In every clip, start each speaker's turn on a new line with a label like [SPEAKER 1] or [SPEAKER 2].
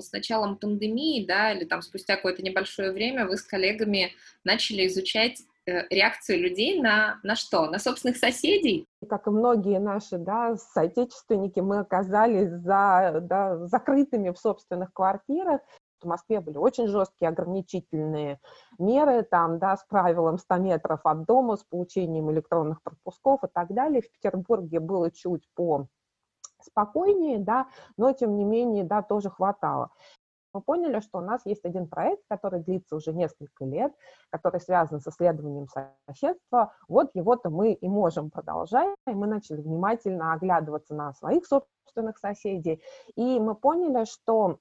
[SPEAKER 1] с началом пандемии, да, или там спустя какое-то небольшое время вы с коллегами начали изучать э, реакцию людей на, на что? На собственных соседей?
[SPEAKER 2] Как и многие наши да, соотечественники, мы оказались за, да, закрытыми в собственных квартирах. В Москве были очень жесткие ограничительные меры, там, да, с правилом 100 метров от дома, с получением электронных пропусков и так далее. В Петербурге было чуть по спокойнее, да, но тем не менее, да, тоже хватало. Мы поняли, что у нас есть один проект, который длится уже несколько лет, который связан с исследованием соседства. Вот его-то мы и можем продолжать. И мы начали внимательно оглядываться на своих собственных соседей. И мы поняли, что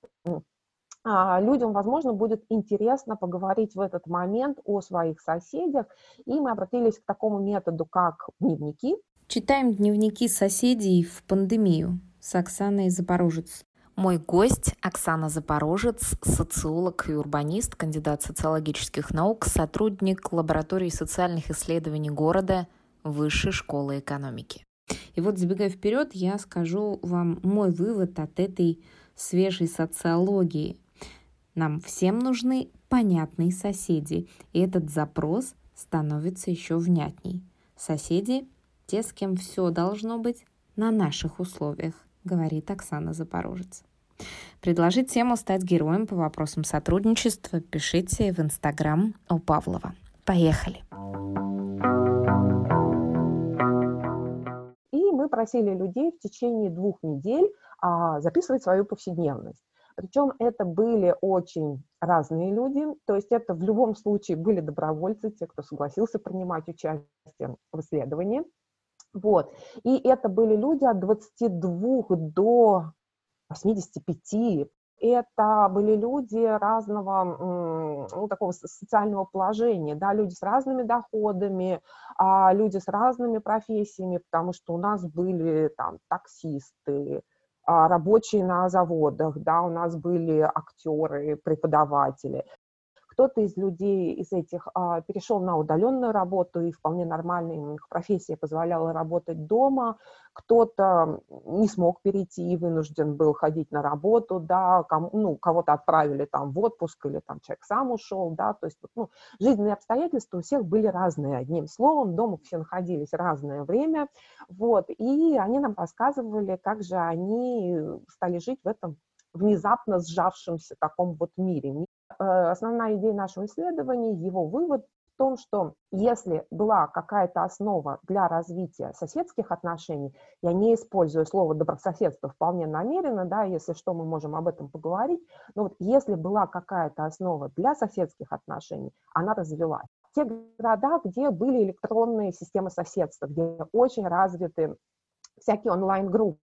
[SPEAKER 2] а, людям, возможно, будет интересно поговорить в этот момент о своих соседях, и мы обратились к такому методу, как дневники.
[SPEAKER 3] Читаем дневники соседей в пандемию с Оксаной Запорожец. Мой гость Оксана Запорожец, социолог и урбанист, кандидат социологических наук, сотрудник лаборатории социальных исследований города Высшей школы экономики. И вот, забегая вперед, я скажу вам мой вывод от этой свежей социологии. Нам всем нужны понятные соседи, и этот запрос становится еще внятней. Соседи те, с кем все должно быть на наших условиях, говорит Оксана Запорожец. Предложить тему стать героем по вопросам сотрудничества пишите в Инстаграм у Павлова. Поехали!
[SPEAKER 2] И мы просили людей в течение двух недель а, записывать свою повседневность. Причем это были очень разные люди, то есть это в любом случае были добровольцы, те, кто согласился принимать участие в исследовании. Вот. И это были люди от 22 до 85. Это были люди разного, ну, такого социального положения, да, люди с разными доходами, а люди с разными профессиями, потому что у нас были там таксисты, а, рабочие на заводах, да, у нас были актеры, преподаватели. Кто-то из людей, из этих, а, перешел на удаленную работу, и вполне нормально их профессия позволяла работать дома. Кто-то не смог перейти и вынужден был ходить на работу, да, кому, ну, кого-то отправили там в отпуск, или там человек сам ушел, да, то есть, ну, жизненные обстоятельства у всех были разные, одним словом, дома все находились разное время, вот, и они нам рассказывали, как же они стали жить в этом внезапно сжавшемся таком вот мире. Э, основная идея нашего исследования, его вывод в том, что если была какая-то основа для развития соседских отношений, я не использую слово добрососедство вполне намеренно, да, если что, мы можем об этом поговорить, но вот если была какая-то основа для соседских отношений, она развилась. Те города, где были электронные системы соседства, где очень развиты всякие онлайн-группы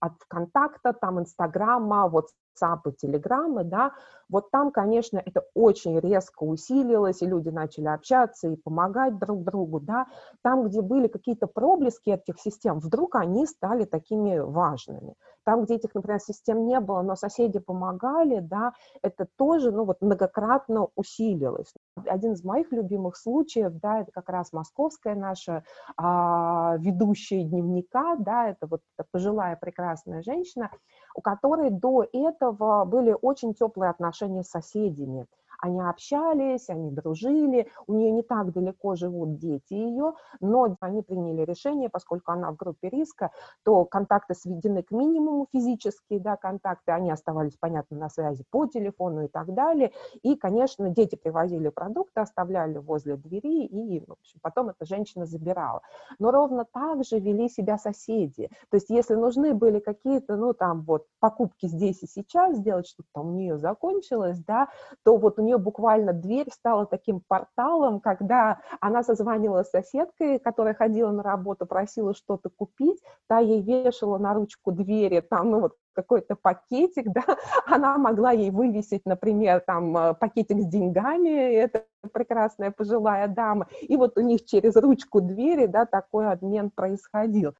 [SPEAKER 2] от ВКонтакта, там Инстаграма, WhatsApp и Телеграмы, да, вот там, конечно, это очень резко усилилось, и люди начали общаться и помогать друг другу, да, там, где были какие-то проблески этих систем, вдруг они стали такими важными. Там, где этих, например, систем не было, но соседи помогали, да, это тоже, ну, вот многократно усилилось. Один из моих любимых случаев, да, это как раз московская наша а, ведущая дневника, да, это вот пожилая прекрасная женщина, у которой до этого были очень теплые отношения с соседями. Они общались, они дружили, у нее не так далеко живут дети ее, но они приняли решение, поскольку она в группе риска, то контакты сведены к минимуму физические, да, контакты, они оставались, понятно, на связи по телефону и так далее, и, конечно, дети привозили продукты, оставляли возле двери, и, в общем, потом эта женщина забирала. Но ровно так же вели себя соседи, то есть если нужны были какие-то, ну, там, вот, покупки здесь и сейчас сделать, что-то там у нее закончилось, да, то вот у нее буквально дверь стала таким порталом, когда она созванивалась с соседкой, которая ходила на работу, просила что-то купить, та ей вешала на ручку двери, там, ну вот, какой-то пакетик, да, она могла ей вывесить, например, там, э, пакетик с деньгами, это прекрасная пожилая дама, и вот у них через ручку двери, да, такой обмен происходил.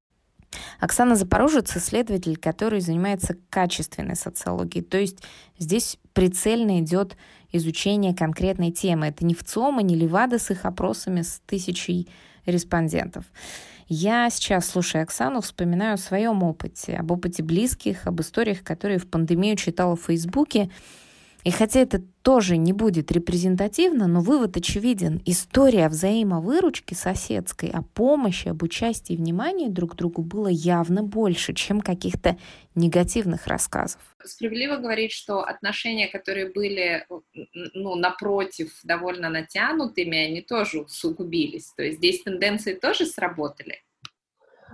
[SPEAKER 3] Оксана Запорожец – исследователь, который занимается качественной социологией. То есть здесь прицельно идет изучение конкретной темы. Это не ВЦОМа, не Левада с их опросами с тысячей респондентов. Я сейчас, слушая Оксану, вспоминаю о своем опыте, об опыте близких, об историях, которые в пандемию читала в Фейсбуке. И хотя это тоже не будет репрезентативно, но вывод очевиден. История взаимовыручки соседской, о помощи, об участии и внимании друг к другу было явно больше, чем каких-то негативных рассказов.
[SPEAKER 1] Справедливо говорить, что отношения, которые были, ну, напротив, довольно натянутыми, они тоже усугубились. То есть здесь тенденции тоже сработали?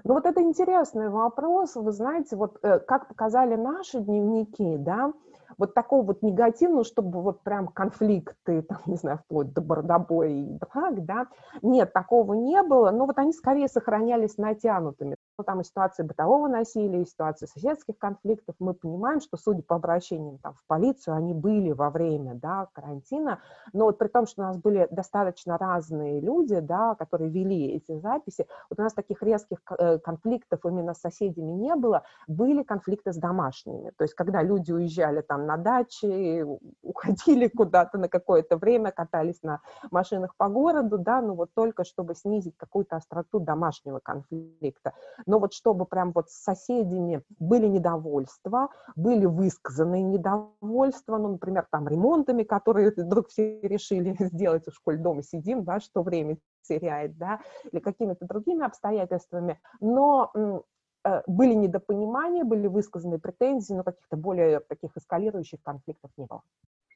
[SPEAKER 2] Ну вот это интересный вопрос. Вы знаете, вот э, как показали наши дневники, да, вот такого вот негативного, чтобы вот прям конфликты, там, не знаю, вплоть до бородобоя и драк, да, нет, такого не было, но вот они скорее сохранялись натянутыми. Ну, там и ситуации бытового насилия, и ситуации соседских конфликтов, мы понимаем, что, судя по обращениям там, в полицию, они были во время да, карантина, но вот при том, что у нас были достаточно разные люди, да, которые вели эти записи, вот у нас таких резких э, конфликтов именно с соседями не было, были конфликты с домашними, то есть когда люди уезжали там на дачи, уходили куда-то на какое-то время, катались на машинах по городу, да, ну вот только чтобы снизить какую-то остроту домашнего конфликта но вот чтобы прям вот с соседями были недовольства, были высказаны недовольства, ну, например, там ремонтами, которые вдруг все решили сделать, в школе дома сидим, да, что время теряет, да, или какими-то другими обстоятельствами, но э, были недопонимания, были высказаны претензии, но каких-то более таких эскалирующих конфликтов не было.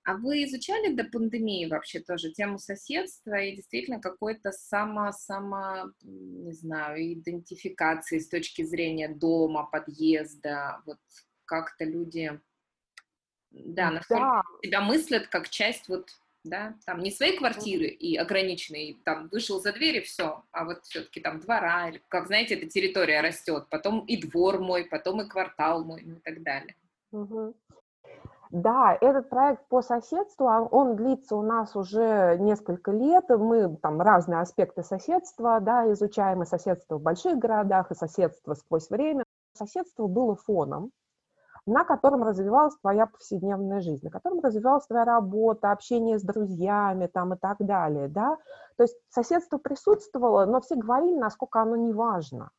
[SPEAKER 1] А вы изучали до пандемии вообще тоже тему соседства и действительно какой-то само, само, не знаю, идентификации с точки зрения дома, подъезда, вот как-то люди, да, насколько да. себя мыслят как часть вот, да, там не своей квартиры и ограниченной, там вышел за дверь и все, а вот все-таки там двора, или, как знаете, эта территория растет, потом и двор мой, потом и квартал мой, ну и так далее.
[SPEAKER 2] Угу. Да, этот проект по соседству, а он длится у нас уже несколько лет. Мы там разные аспекты соседства, да, изучаем и соседство в больших городах, и соседство сквозь время. Соседство было фоном, на котором развивалась твоя повседневная жизнь, на котором развивалась твоя работа, общение с друзьями там, и так далее. Да? То есть соседство присутствовало, но все говорили, насколько оно не важно.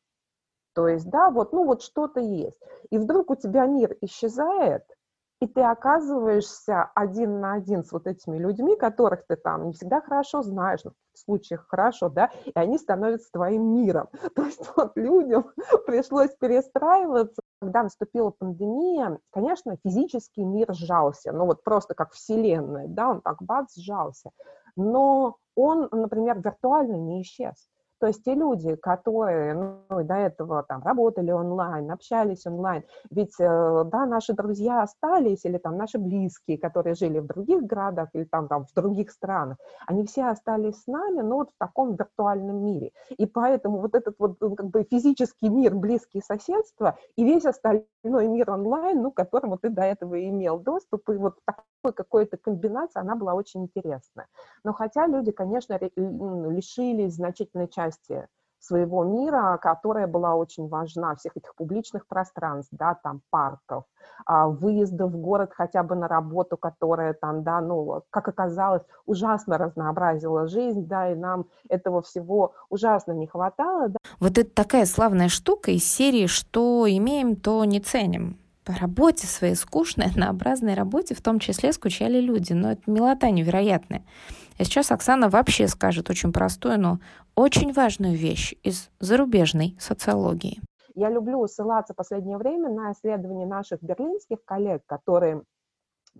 [SPEAKER 2] То есть, да, вот, ну вот что-то есть. И вдруг у тебя мир исчезает – и ты оказываешься один на один с вот этими людьми, которых ты там не всегда хорошо знаешь, ну, в случаях хорошо, да, и они становятся твоим миром. То есть вот людям пришлось перестраиваться. Когда наступила пандемия, конечно, физический мир сжался, ну вот просто как вселенная, да, он так бац, сжался. Но он, например, виртуально не исчез. То есть те люди, которые ну, до этого там работали онлайн, общались онлайн, ведь э, да, наши друзья остались, или там наши близкие, которые жили в других городах или там, там в других странах, они все остались с нами, но вот в таком виртуальном мире. И поэтому вот этот вот ну, как бы физический мир, близкие соседства и весь остальной мир онлайн, ну, к которому ты до этого имел доступ, и вот такой какой-то комбинация, она была очень интересная. Но хотя люди, конечно, лишились значительной части своего мира, которая была очень важна, всех этих публичных пространств, да, там, парков, а, выезда в город хотя бы на работу, которая там, да, ну, как оказалось, ужасно разнообразила жизнь, да, и нам этого всего ужасно не хватало. Да.
[SPEAKER 3] Вот это такая славная штука из серии «Что имеем, то не ценим». По работе своей скучной, однообразной работе в том числе скучали люди, но это милота невероятная. А сейчас Оксана вообще скажет очень простую, но очень важную вещь из зарубежной социологии.
[SPEAKER 2] Я люблю ссылаться в последнее время на исследования наших берлинских коллег, которые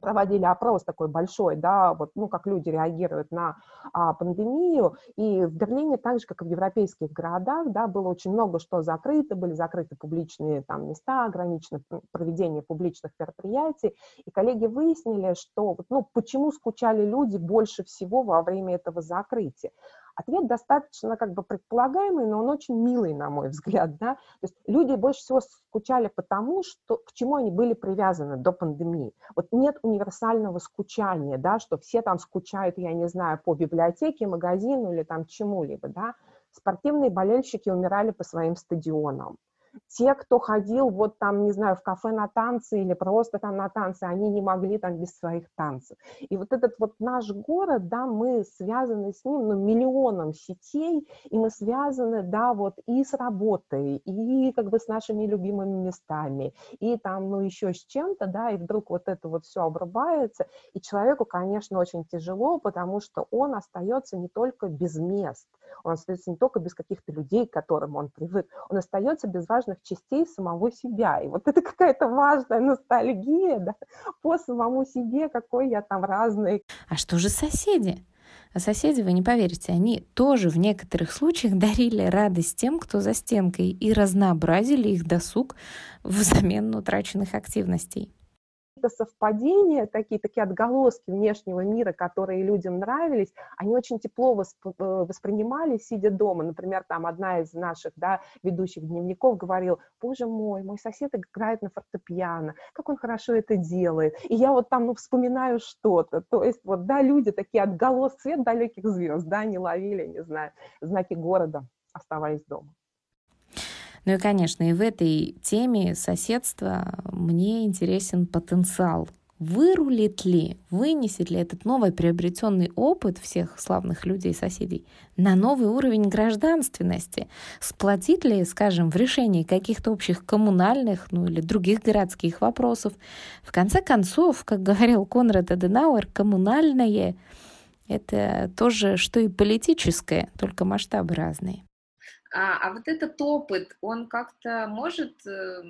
[SPEAKER 2] проводили опрос такой большой, да, вот, ну, как люди реагируют на а, пандемию, и в Берлине, так же, как и в европейских городах, да, было очень много что закрыто, были закрыты публичные там места, ограничено проведение публичных мероприятий, и коллеги выяснили, что, ну, почему скучали люди больше всего во время этого закрытия. Ответ достаточно как бы предполагаемый, но он очень милый, на мой взгляд. Да? То есть люди больше всего скучали потому, что, к чему они были привязаны до пандемии. Вот нет универсального скучания, да, что все там скучают, я не знаю, по библиотеке, магазину или там чему-либо. Да? Спортивные болельщики умирали по своим стадионам те, кто ходил вот там, не знаю, в кафе на танцы или просто там на танцы, они не могли там без своих танцев. И вот этот вот наш город, да, мы связаны с ним, ну, миллионом сетей, и мы связаны, да, вот и с работой, и как бы с нашими любимыми местами, и там, ну, еще с чем-то, да, и вдруг вот это вот все обрубается, и человеку, конечно, очень тяжело, потому что он остается не только без мест, он остается не только без каких-то людей, к которым он привык, он остается без важных частей самого себя. И вот это какая-то важная ностальгия да, по самому себе, какой я там разный.
[SPEAKER 3] А что же соседи? А соседи, вы не поверите, они тоже в некоторых случаях дарили радость тем, кто за стенкой, и разнообразили их досуг взамен утраченных активностей
[SPEAKER 2] какие-то совпадения, такие, такие отголоски внешнего мира, которые людям нравились, они очень тепло восп э, воспринимали, сидя дома. Например, там одна из наших да, ведущих дневников говорил, боже мой, мой сосед играет на фортепиано, как он хорошо это делает. И я вот там ну, вспоминаю что-то. То есть вот, да, люди такие отголоски, свет далеких звезд, да, не ловили, не знаю, знаки города, оставаясь дома.
[SPEAKER 3] Ну и, конечно, и в этой теме соседства мне интересен потенциал. Вырулит ли, вынесет ли этот новый приобретенный опыт всех славных людей, соседей, на новый уровень гражданственности? Сплотит ли, скажем, в решении каких-то общих коммунальных, ну или других городских вопросов? В конце концов, как говорил Конрад Аденауэр, коммунальное — это то же, что и политическое, только масштабы разные.
[SPEAKER 1] А, а вот этот опыт, он как-то может, э,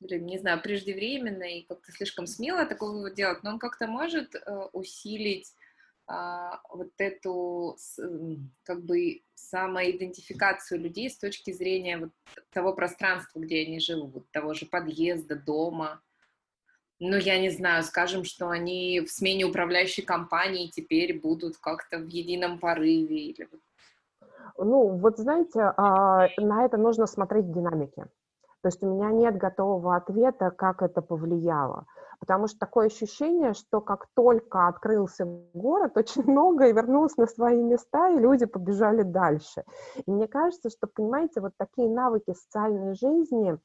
[SPEAKER 1] не знаю, преждевременно и как-то слишком смело такого вывод делать, но он как-то может э, усилить а, вот эту как бы самоидентификацию людей с точки зрения вот того пространства, где они живут, того же подъезда, дома. Ну, я не знаю, скажем, что они в смене управляющей компании теперь будут как-то в едином порыве или вот
[SPEAKER 2] ну, вот знаете, а, на это нужно смотреть в динамике. То есть у меня нет готового ответа, как это повлияло. Потому что такое ощущение, что как только открылся город, очень много и вернулось на свои места, и люди побежали дальше. И мне кажется, что, понимаете, вот такие навыки социальной жизни,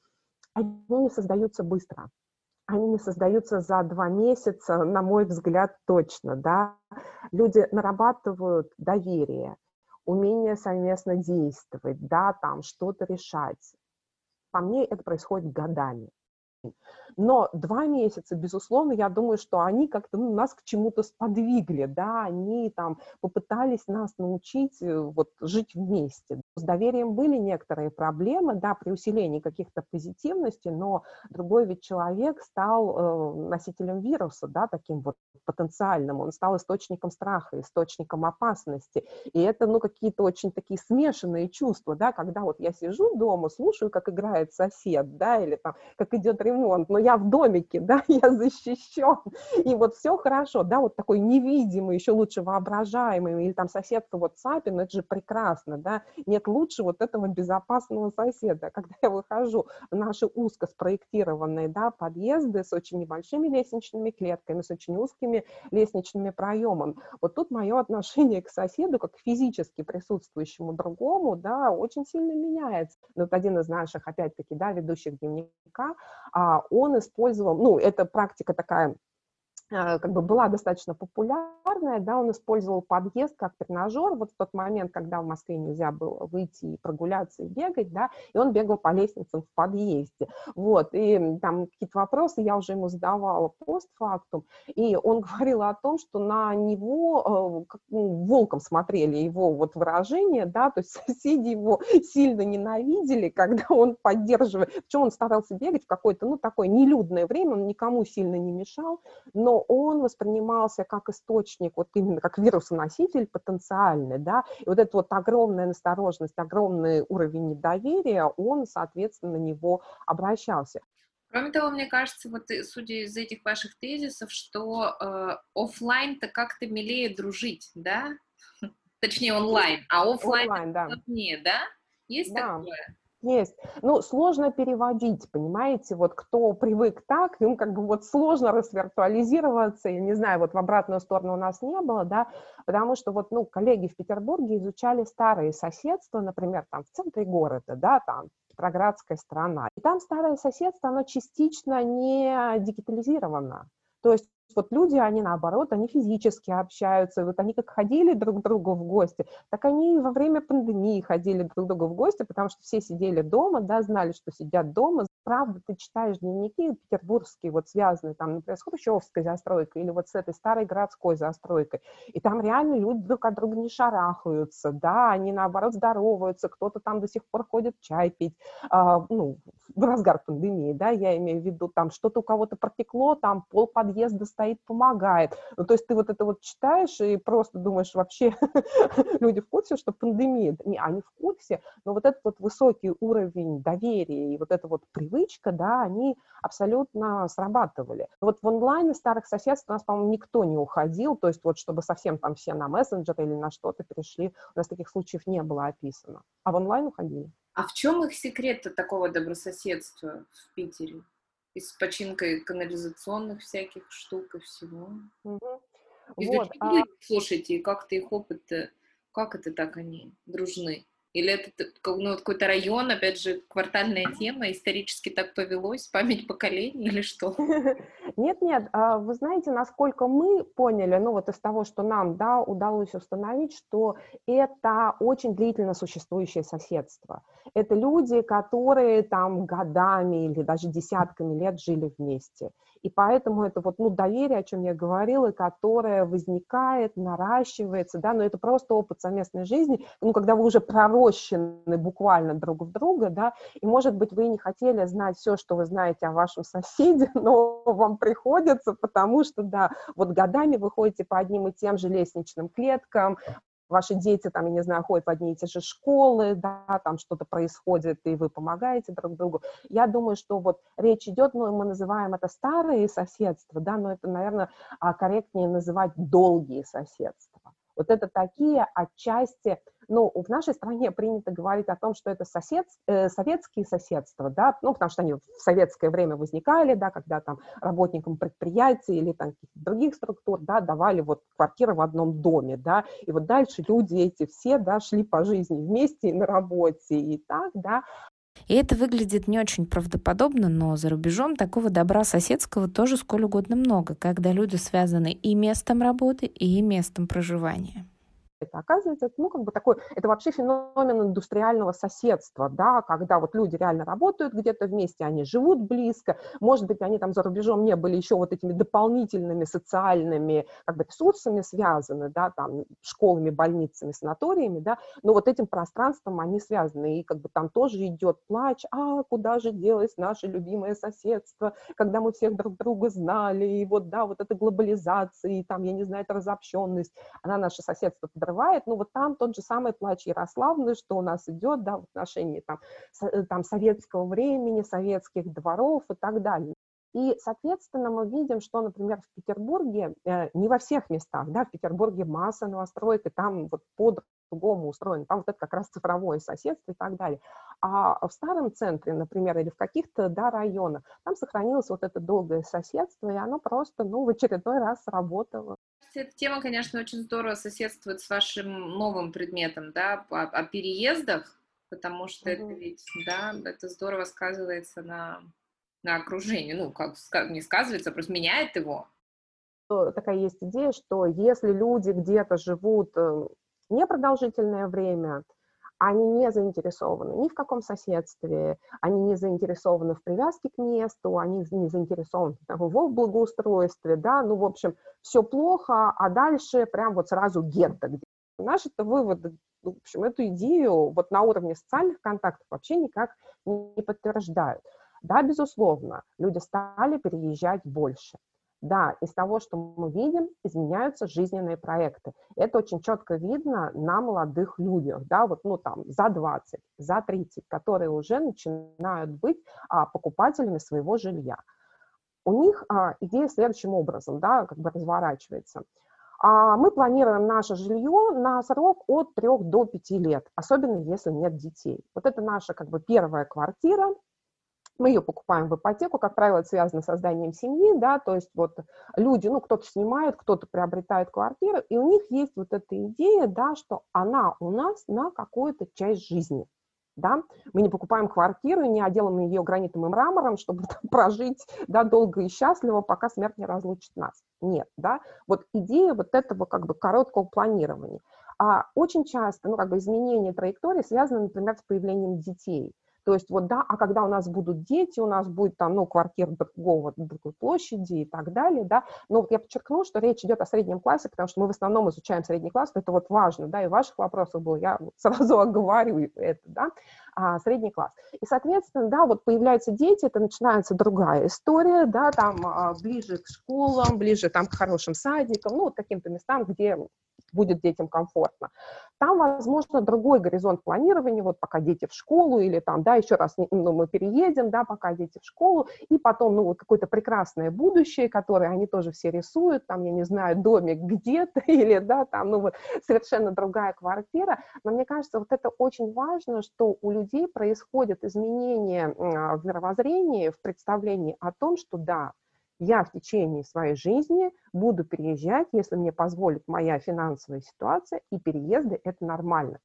[SPEAKER 2] они не создаются быстро. Они не создаются за два месяца, на мой взгляд, точно, да. Люди нарабатывают доверие, умение совместно действовать, да, там что-то решать. По мне это происходит годами. Но два месяца, безусловно, я думаю, что они как-то ну, нас к чему-то сподвигли, да, они там попытались нас научить э, вот жить вместе. С доверием были некоторые проблемы, да, при усилении каких-то позитивностей, но другой ведь человек стал э, носителем вируса, да, таким вот потенциальным, он стал источником страха, источником опасности, и это, ну, какие-то очень такие смешанные чувства, да, когда вот я сижу дома, слушаю, как играет сосед, да, или там, как идет ремонт, но я в домике, да, я защищен, и вот все хорошо, да, вот такой невидимый, еще лучше воображаемый, или там сосед в WhatsApp, ну это же прекрасно, да, нет лучше вот этого безопасного соседа, когда я выхожу в наши узко спроектированные, да, подъезды с очень небольшими лестничными клетками, с очень узкими лестничными проемами, вот тут мое отношение к соседу, как к физически присутствующему другому, да, очень сильно меняется. Вот один из наших, опять-таки, да, ведущих дневника, а, он использовал, ну, это практика такая как бы была достаточно популярная, да, он использовал подъезд как тренажер, вот в тот момент, когда в Москве нельзя было выйти и прогуляться, и бегать, да, и он бегал по лестницам в подъезде, вот, и там какие-то вопросы я уже ему задавала постфактум, и он говорил о том, что на него э, как, ну, волком смотрели его вот выражение, да, то есть соседи его сильно ненавидели, когда он поддерживает, причем он старался бегать в какое-то, ну, такое нелюдное время, он никому сильно не мешал, но он воспринимался как источник, вот именно как вирусоноситель потенциальный, да, и вот эта вот огромная настороженность, огромный уровень недоверия, он, соответственно, на него обращался.
[SPEAKER 1] Кроме того, мне кажется, вот судя из этих ваших тезисов, что э, офлайн-то как-то милее дружить, да? Точнее, онлайн, а офлайн, офлайн да. да? Есть да. такое?
[SPEAKER 2] Есть. Ну, сложно переводить, понимаете, вот кто привык так, им как бы вот сложно расвиртуализироваться, я не знаю, вот в обратную сторону у нас не было, да, потому что вот, ну, коллеги в Петербурге изучали старые соседства, например, там в центре города, да, там Петроградская страна, и там старое соседство, оно частично не дигитализировано, то есть вот люди, они наоборот, они физически общаются, вот они как ходили друг к другу в гости, так они во время пандемии ходили друг к другу в гости, потому что все сидели дома, да, знали, что сидят дома. Правда, ты читаешь дневники петербургские, вот связанные там, например, с Хрущевской застройкой или вот с этой старой городской застройкой, и там реально люди друг от друга не шарахаются, да, они наоборот здороваются, кто-то там до сих пор ходит чай пить, а, ну, в разгар пандемии, да, я имею в виду, там что-то у кого-то протекло, там пол подъезда стоит, помогает. Ну, то есть ты вот это вот читаешь и просто думаешь, вообще люди в курсе, что пандемия, не, они в курсе, но вот этот вот высокий уровень доверия и вот эта вот привычка, да, они абсолютно срабатывали. Вот в онлайне старых соседств у нас, по-моему, никто не уходил, то есть вот чтобы совсем там все на мессенджер или на что-то перешли, у нас таких случаев не было описано. А в онлайн уходили.
[SPEAKER 1] А в чем их секрет такого добрососедства в Питере? И с починкой канализационных всяких штук и всего. Угу. Вот, а... Слушайте, как-то их опыт, как это так они дружны? Или это ну, какой-то район, опять же, квартальная тема, исторически так повелось, память поколений или что?
[SPEAKER 2] Нет-нет, а вы знаете, насколько мы поняли, ну вот из того, что нам, да, удалось установить, что это очень длительно существующее соседство. Это люди, которые там годами или даже десятками лет жили вместе. И поэтому это вот, ну, доверие, о чем я говорила, которое возникает, наращивается, да, но это просто опыт совместной жизни, ну, когда вы уже пророщены буквально друг в друга, да, и, может быть, вы не хотели знать все, что вы знаете о вашем соседе, но вам приходится, потому что, да, вот годами вы ходите по одним и тем же лестничным клеткам, ваши дети, там, я не знаю, ходят в одни и те же школы, да, там что-то происходит, и вы помогаете друг другу. Я думаю, что вот речь идет, ну, мы называем это старые соседства, да, но это, наверное, а, корректнее называть долгие соседства. Вот это такие отчасти ну, в нашей стране принято говорить о том, что это сосед, э, советские соседства, да, ну, потому что они в советское время возникали, да, когда там работникам предприятий или там других структур, да, давали вот квартиры в одном доме, да, и вот дальше люди эти все, да, шли по жизни вместе и на работе, и так, да,
[SPEAKER 3] и это выглядит не очень правдоподобно, но за рубежом такого добра соседского тоже сколь угодно много, когда люди связаны и местом работы, и местом проживания
[SPEAKER 2] это оказывается, это, ну, как бы такой, это вообще феномен индустриального соседства, да, когда вот люди реально работают где-то вместе, они живут близко, может быть, они там за рубежом не были еще вот этими дополнительными социальными, как бы, ресурсами связаны, да, там, школами, больницами, санаториями, да, но вот этим пространством они связаны, и как бы там тоже идет плач, а куда же делось наше любимое соседство, когда мы всех друг друга знали, и вот, да, вот эта глобализация, и там, я не знаю, эта разобщенность, она наше соседство подрывает, ну вот там тот же самый плач Ярославны, что у нас идет, да, в отношении там, э, там советского времени, советских дворов и так далее. И, соответственно, мы видим, что, например, в Петербурге, э, не во всех местах, да, в Петербурге масса новостроек, и там вот по-другому устроено, там вот это как раз цифровое соседство и так далее. А в старом центре, например, или в каких-то, да, районах, там сохранилось вот это долгое соседство, и оно просто, ну, в очередной раз сработало
[SPEAKER 1] эта тема, конечно, очень здорово соседствует с вашим новым предметом, да, о, о переездах, потому что mm-hmm. это ведь, да, это здорово сказывается на, на окружении, ну, как не сказывается, просто меняет его.
[SPEAKER 2] Такая есть идея, что если люди где-то живут э, непродолжительное время, они не заинтересованы ни в каком соседстве, они не заинтересованы в привязке к месту, они не заинтересованы там, в благоустройстве, да, ну, в общем, все плохо, а дальше прям вот сразу гетто. Наши-то выводы, ну, в общем, эту идею вот на уровне социальных контактов вообще никак не подтверждают. Да, безусловно, люди стали переезжать больше. Да, из того, что мы видим, изменяются жизненные проекты. Это очень четко видно на молодых людях, да, вот, ну, там, за 20, за 30, которые уже начинают быть а, покупателями своего жилья. У них а, идея следующим образом, да, как бы разворачивается. А мы планируем наше жилье на срок от 3 до 5 лет, особенно если нет детей. Вот это наша как бы первая квартира, мы ее покупаем в ипотеку, как правило, это связано с созданием семьи, да, то есть вот люди, ну, кто-то снимает, кто-то приобретает квартиру, и у них есть вот эта идея, да, что она у нас на какую-то часть жизни, да, мы не покупаем квартиру, не отделаем ее гранитом и мрамором, чтобы там, прожить, да, долго и счастливо, пока смерть не разлучит нас. Нет, да, вот идея вот этого как бы короткого планирования. А очень часто, ну, как бы изменение траектории связано, например, с появлением детей. То есть вот да, а когда у нас будут дети, у нас будет там, ну, квартира другого, другой площади и так далее, да. Но вот я подчеркну, что речь идет о среднем классе, потому что мы в основном изучаем средний класс, это вот важно, да, и в ваших вопросах было, я сразу оговорю это, да, а, средний класс. И, соответственно, да, вот появляются дети, это начинается другая история, да, там а, ближе к школам, ближе там к хорошим садикам, ну, вот каким-то местам, где будет детям комфортно. Там, возможно, другой горизонт планирования, вот пока дети в школу или там, да, еще раз, ну, мы переедем, да, пока дети в школу, и потом, ну, вот какое-то прекрасное будущее, которое они тоже все рисуют, там, я не знаю, домик где-то или, да, там, ну, вот совершенно другая квартира, но мне кажется, вот это очень важно, что у людей происходят изменения в мировоззрении, в представлении о том, что, да, я в течение своей жизни буду переезжать, если мне позволит моя финансовая ситуация, и переезды – это нормально.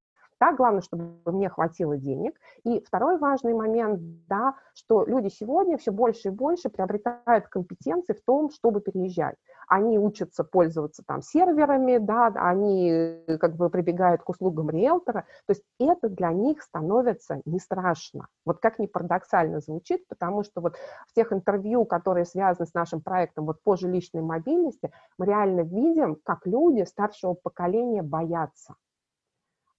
[SPEAKER 2] Так, главное, чтобы мне хватило денег. И второй важный момент, да, что люди сегодня все больше и больше приобретают компетенции в том, чтобы переезжать. Они учатся пользоваться там серверами, да, они э, как бы прибегают к услугам риэлтора. То есть это для них становится не страшно. Вот как ни парадоксально звучит, потому что вот в тех интервью, которые связаны с нашим проектом вот по жилищной мобильности, мы реально видим, как люди старшего поколения боятся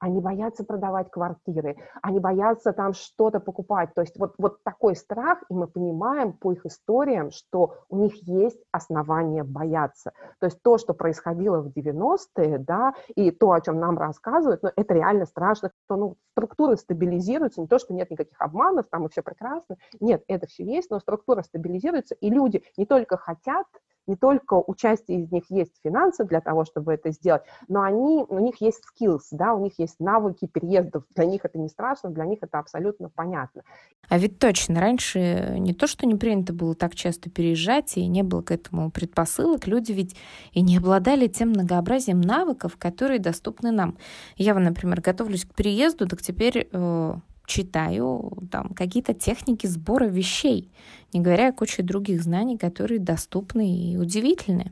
[SPEAKER 2] они боятся продавать квартиры, они боятся там что-то покупать. То есть вот, вот такой страх, и мы понимаем по их историям, что у них есть основания бояться. То есть то, что происходило в 90-е, да, и то, о чем нам рассказывают, ну, это реально страшно, что ну, структуры стабилизируются, не то, что нет никаких обманов, там и все прекрасно. Нет, это все есть, но структура стабилизируется, и люди не только хотят не только участие из них есть финансы для того, чтобы это сделать, но они, у них есть skills, да, у них есть навыки переездов, для них это не страшно, для них это абсолютно понятно.
[SPEAKER 3] А ведь точно, раньше не то, что не принято было так часто переезжать, и не было к этому предпосылок, люди ведь и не обладали тем многообразием навыков, которые доступны нам. Я, например, готовлюсь к переезду, так теперь э, читаю там какие-то техники сбора вещей, не говоря о куче других знаний, которые доступны и удивительны.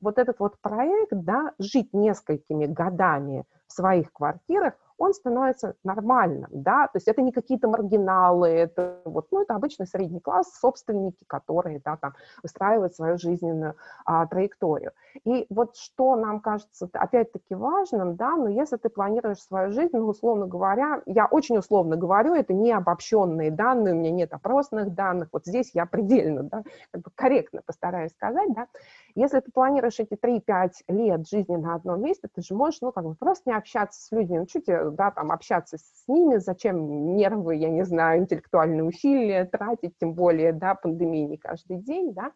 [SPEAKER 2] Вот этот вот проект, да, жить несколькими годами в своих квартирах, он становится нормальным, да, то есть это не какие-то маргиналы, это вот, ну, это обычный средний класс, собственники, которые, да, там, выстраивают свою жизненную а, траекторию. И вот что нам кажется, опять-таки, важным, да, но если ты планируешь свою жизнь, ну, условно говоря, я очень условно говорю, это не обобщенные данные, у меня нет опросных данных, вот здесь я предельно, да, как бы корректно постараюсь сказать, да, если ты планируешь эти 3-5 лет жизни на одном месте, ты же можешь, ну, как бы просто не общаться с людьми, ну, тебе, да, там, общаться с ними, зачем нервы, я не знаю, интеллектуальные усилия тратить, тем более, да, пандемии не каждый день, да,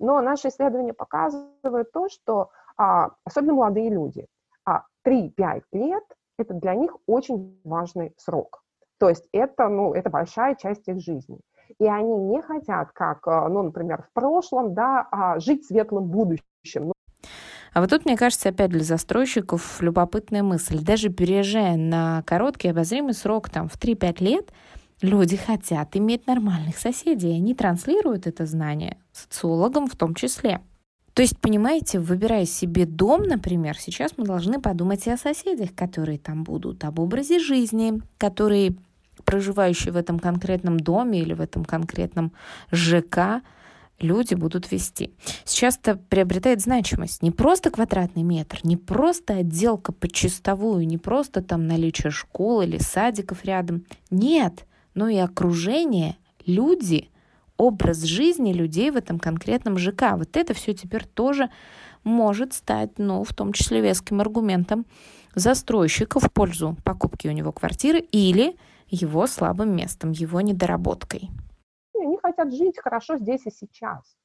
[SPEAKER 2] но наши исследования показывают то, что а, особенно молодые люди, а 3-5 лет – это для них очень важный срок. То есть это, ну, это большая часть их жизни и они не хотят, как, э, ну, например, в прошлом, да, а жить светлым будущим.
[SPEAKER 3] А вот тут, мне кажется, опять для застройщиков любопытная мысль. Даже переезжая на короткий обозримый срок, там, в 3-5 лет, люди хотят иметь нормальных соседей. Они транслируют это знание социологам в том числе. То есть, понимаете, выбирая себе дом, например, сейчас мы должны подумать и о соседях, которые там будут, об образе жизни, который проживающие в этом конкретном доме или в этом конкретном ЖК люди будут вести. Сейчас это приобретает значимость. Не просто квадратный метр, не просто отделка под чистовую, не просто там наличие школ или садиков рядом. Нет, но и окружение, люди, образ жизни людей в этом конкретном ЖК. Вот это все теперь тоже может стать, ну, в том числе веским аргументом застройщика в пользу покупки у него квартиры или его слабым местом, его недоработкой.
[SPEAKER 2] Они хотят жить хорошо здесь и сейчас.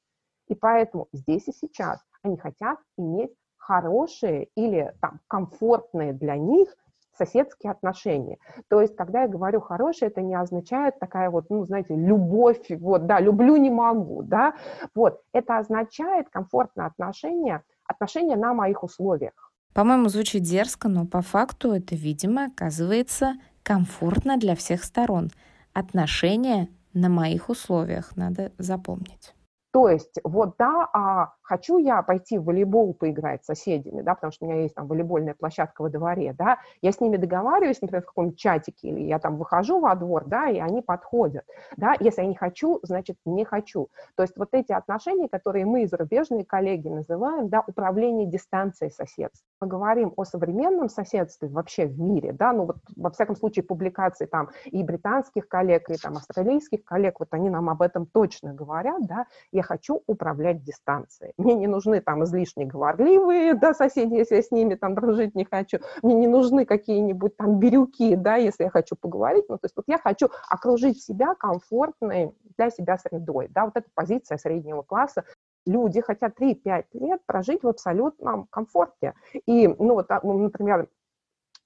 [SPEAKER 2] И поэтому здесь и сейчас они хотят иметь хорошие или там комфортные для них соседские отношения. То есть, когда я говорю хорошие, это не означает такая вот, ну, знаете, любовь, вот, да, люблю, не могу, да, вот, это означает комфортное отношение, отношения на моих условиях.
[SPEAKER 3] По-моему, звучит дерзко, но по факту это, видимо, оказывается комфортно для всех сторон. Отношения на моих условиях, надо запомнить.
[SPEAKER 2] То есть, вот да, а хочу я пойти в волейбол поиграть с соседями, да, потому что у меня есть там волейбольная площадка во дворе, да, я с ними договариваюсь, например, в каком-нибудь чатике, или я там выхожу во двор, да, и они подходят, да, если я не хочу, значит, не хочу. То есть вот эти отношения, которые мы, зарубежные коллеги, называем, да, управление дистанцией соседства. Мы говорим о современном соседстве вообще в мире, да, ну вот во всяком случае публикации там и британских коллег, и там австралийских коллег, вот они нам об этом точно говорят, да, я хочу управлять дистанцией. Мне не нужны там излишне говорливые, да, соседи, если я с ними там дружить не хочу. Мне не нужны какие-нибудь там бирюки, да, если я хочу поговорить. Ну, то есть вот я хочу окружить себя комфортной для себя средой, да, вот эта позиция среднего класса, люди хотят 3-5 лет прожить в абсолютном комфорте. И, ну, вот, а, например,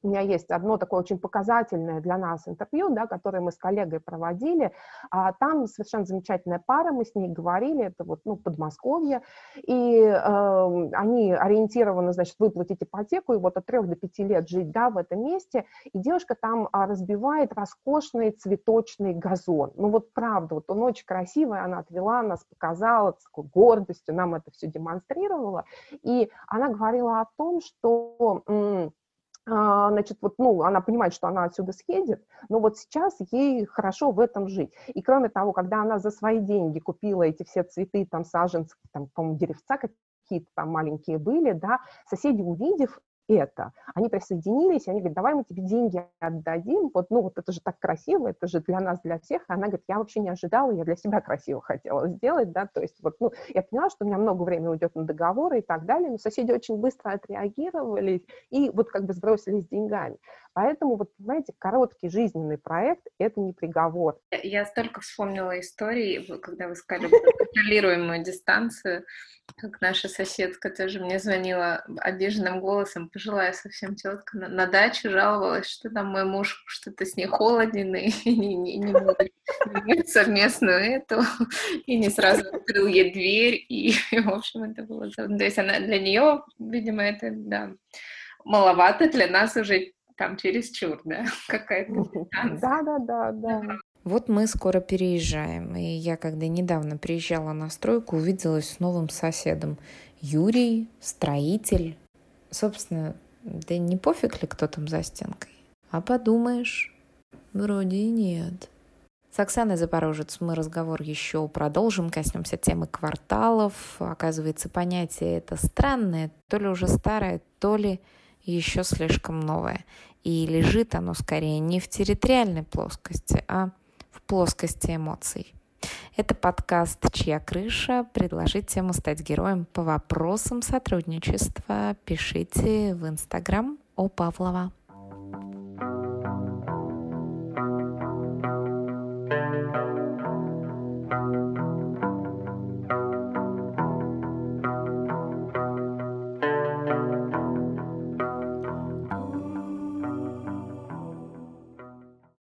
[SPEAKER 2] у меня есть одно такое очень показательное для нас интервью, да, которое мы с коллегой проводили. А, там совершенно замечательная пара, мы с ней говорили, это вот ну, Подмосковье, и э, они ориентированы, значит, выплатить ипотеку и вот от 3 до 5 лет жить да, в этом месте, и девушка там а, разбивает роскошный цветочный газон. Ну вот правда, вот он очень красивый, она отвела нас, показала с такой гордостью, нам это все демонстрировала, и она говорила о том, что значит, вот, ну, она понимает, что она отсюда съедет, но вот сейчас ей хорошо в этом жить. И кроме того, когда она за свои деньги купила эти все цветы, там, саженцы, там, по-моему, деревца какие-то там маленькие были, да, соседи, увидев это. Они присоединились, они говорят, давай мы тебе деньги отдадим, вот, ну, вот это же так красиво, это же для нас, для всех. И она говорит, я вообще не ожидала, я для себя красиво хотела сделать, да, то есть вот, ну, я поняла, что у меня много времени уйдет на договоры и так далее, но соседи очень быстро отреагировали и вот как бы сбросились деньгами. Поэтому, вот, понимаете, короткий жизненный проект – это не приговор.
[SPEAKER 1] Я столько вспомнила истории, когда вы сказали контролируемую дистанцию, как наша соседка тоже мне звонила обиженным голосом, пожилая совсем тетка, на, на дачу жаловалась, что там мой муж что-то с ней холоден и не, не, не может совместную эту, и не сразу открыл ей дверь, и, в общем, это было... То есть она для нее, видимо, это, да, маловато, для нас уже там чересчур, да, какая-то
[SPEAKER 2] Да, да, да, да.
[SPEAKER 3] Вот мы скоро переезжаем, и я, когда недавно приезжала на стройку, увиделась с новым соседом. Юрий, строитель. Собственно, да не пофиг ли кто там за стенкой. А подумаешь, вроде и нет. С Оксаной Запорожец мы разговор еще продолжим, коснемся темы кварталов. Оказывается, понятие это странное, то ли уже старое, то ли еще слишком новое. И лежит оно скорее не в территориальной плоскости, а в плоскости эмоций. Это подкаст «Чья крыша?». Предложить тему стать героем по вопросам сотрудничества. Пишите в Инстаграм о Павлова.